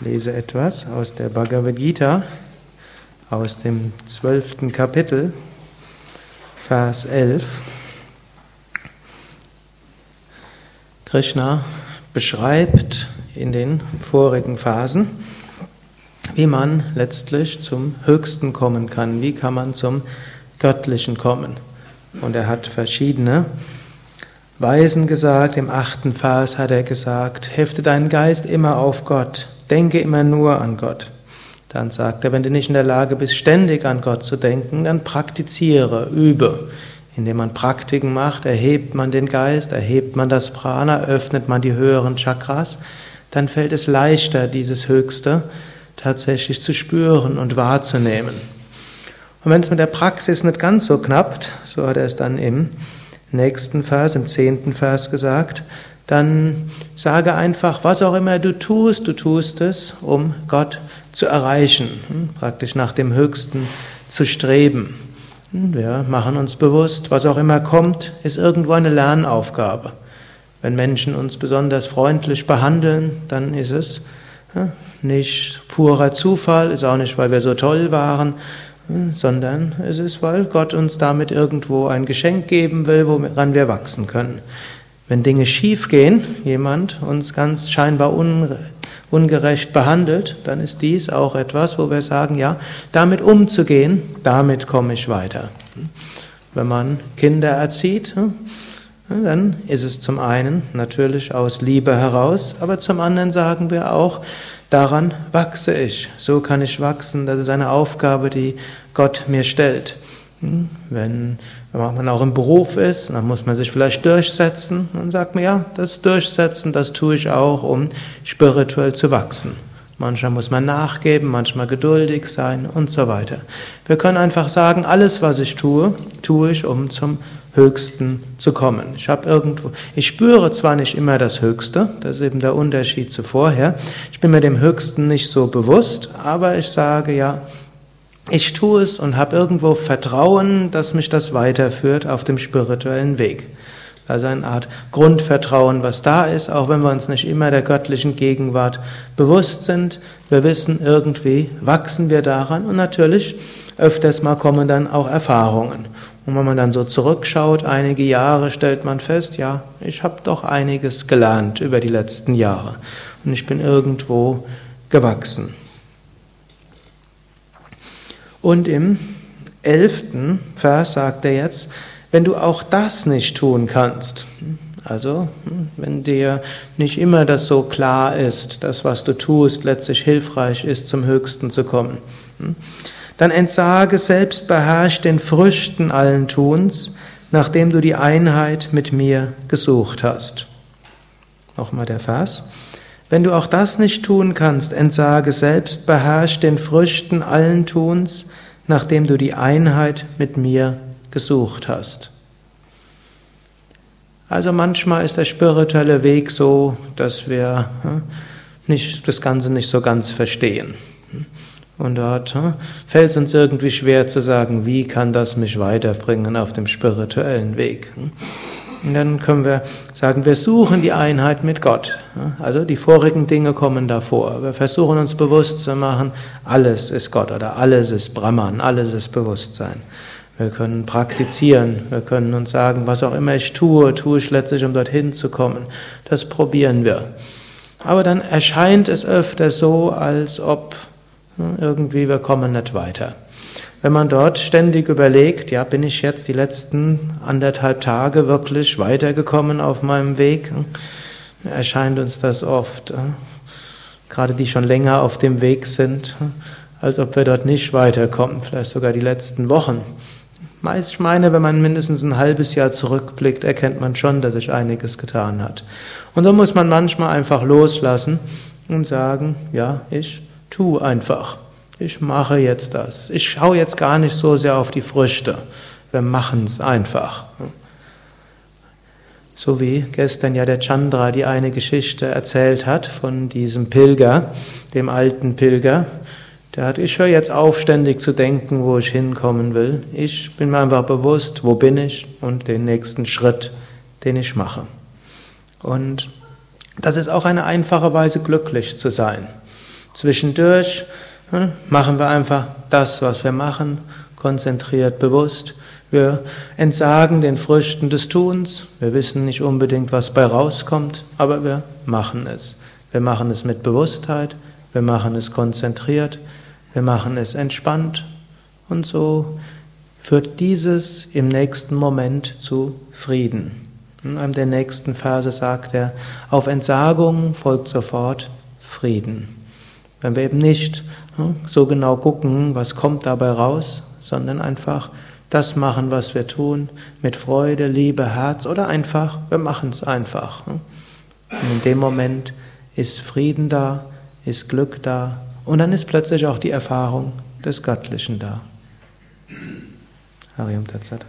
Ich lese etwas aus der Bhagavad Gita, aus dem zwölften Kapitel, Vers 11. Krishna beschreibt in den vorigen Phasen, wie man letztlich zum Höchsten kommen kann, wie kann man zum Göttlichen kommen. Und er hat verschiedene Weisen gesagt, im achten Vers hat er gesagt, hefte deinen Geist immer auf Gott, denke immer nur an Gott. Dann sagt er, wenn du nicht in der Lage bist, ständig an Gott zu denken, dann praktiziere, übe. Indem man Praktiken macht, erhebt man den Geist, erhebt man das Prana, öffnet man die höheren Chakras, dann fällt es leichter, dieses Höchste tatsächlich zu spüren und wahrzunehmen. Und wenn es mit der Praxis nicht ganz so knappt, so hat er es dann im nächsten Vers, im zehnten Vers gesagt, dann sage einfach, was auch immer du tust, du tust es, um Gott zu erreichen, hm, praktisch nach dem Höchsten zu streben. Hm, wir machen uns bewusst, was auch immer kommt, ist irgendwo eine Lernaufgabe. Wenn Menschen uns besonders freundlich behandeln, dann ist es nicht purer Zufall, ist auch nicht, weil wir so toll waren, sondern es ist, weil Gott uns damit irgendwo ein Geschenk geben will, woran wir wachsen können. Wenn Dinge schief gehen, jemand uns ganz scheinbar ungerecht behandelt, dann ist dies auch etwas, wo wir sagen, ja, damit umzugehen, damit komme ich weiter. Wenn man Kinder erzieht, dann ist es zum einen natürlich aus Liebe heraus, aber zum anderen sagen wir auch, daran wachse ich. So kann ich wachsen. Das ist eine Aufgabe, die Gott mir stellt. Hm? Wenn, man auch im Beruf ist, dann muss man sich vielleicht durchsetzen. Dann sagt man, ja, das Durchsetzen, das tue ich auch, um spirituell zu wachsen. Manchmal muss man nachgeben, manchmal geduldig sein und so weiter. Wir können einfach sagen, alles, was ich tue, tue ich, um zum Höchsten zu kommen. Ich habe irgendwo, ich spüre zwar nicht immer das Höchste, das ist eben der Unterschied zu vorher. Ich bin mir dem Höchsten nicht so bewusst, aber ich sage ja, ich tue es und habe irgendwo Vertrauen, dass mich das weiterführt auf dem spirituellen Weg. Also eine Art Grundvertrauen, was da ist, auch wenn wir uns nicht immer der göttlichen Gegenwart bewusst sind. Wir wissen, irgendwie wachsen wir daran und natürlich öfters mal kommen dann auch Erfahrungen. Und wenn man dann so zurückschaut, einige Jahre, stellt man fest, ja, ich habe doch einiges gelernt über die letzten Jahre. Und ich bin irgendwo gewachsen. Und im elften Vers sagt er jetzt, wenn du auch das nicht tun kannst, also wenn dir nicht immer das so klar ist, das, was du tust, letztlich hilfreich ist, zum Höchsten zu kommen, dann entsage selbstbeherrscht den Früchten allen Tuns, nachdem du die Einheit mit mir gesucht hast. Nochmal der Vers. Wenn du auch das nicht tun kannst, entsage selbstbeherrscht den Früchten allen Tuns, nachdem du die Einheit mit mir gesucht hast. Also manchmal ist der spirituelle Weg so, dass wir hm, nicht, das Ganze nicht so ganz verstehen. Und dort hm, fällt es uns irgendwie schwer zu sagen, wie kann das mich weiterbringen auf dem spirituellen Weg. Und dann können wir sagen, wir suchen die Einheit mit Gott. Also die vorigen Dinge kommen davor. Wir versuchen uns bewusst zu machen, alles ist Gott oder alles ist Brahman, alles ist Bewusstsein. Wir können praktizieren, wir können uns sagen, was auch immer ich tue, tue ich letztlich, um dorthin zu kommen. Das probieren wir. Aber dann erscheint es öfter so, als ob irgendwie wir kommen nicht weiter. Wenn man dort ständig überlegt, ja, bin ich jetzt die letzten anderthalb Tage wirklich weitergekommen auf meinem Weg, erscheint uns das oft, hm, gerade die schon länger auf dem Weg sind, als ob wir dort nicht weiterkommen, vielleicht sogar die letzten Wochen. Ich meine, wenn man mindestens ein halbes Jahr zurückblickt, erkennt man schon, dass sich einiges getan hat. Und so muss man manchmal einfach loslassen und sagen, ja, ich tu einfach. Ich mache jetzt das. Ich schaue jetzt gar nicht so sehr auf die Früchte. Wir machen es einfach. So wie gestern ja der Chandra die eine Geschichte erzählt hat von diesem Pilger, dem alten Pilger, der hat, ich höre jetzt auf, ständig zu denken, wo ich hinkommen will. Ich bin mir einfach bewusst, wo bin ich und den nächsten Schritt, den ich mache. Und das ist auch eine einfache Weise, glücklich zu sein. Zwischendurch hm, machen wir einfach das, was wir machen, konzentriert, bewusst. Wir entsagen den Früchten des Tuns. Wir wissen nicht unbedingt, was bei rauskommt, aber wir machen es. Wir machen es mit Bewusstheit, wir machen es konzentriert, wir machen es entspannt und so führt dieses im nächsten Moment zu Frieden. In einem der nächsten Verse sagt er, auf Entsagung folgt sofort Frieden. Wenn wir eben nicht hm, so genau gucken, was kommt dabei raus, sondern einfach das machen, was wir tun, mit Freude, Liebe, Herz oder einfach, wir machen es einfach. Hm. Und in dem Moment ist Frieden da, ist Glück da und dann ist plötzlich auch die Erfahrung des Göttlichen da. Harium Tatsat.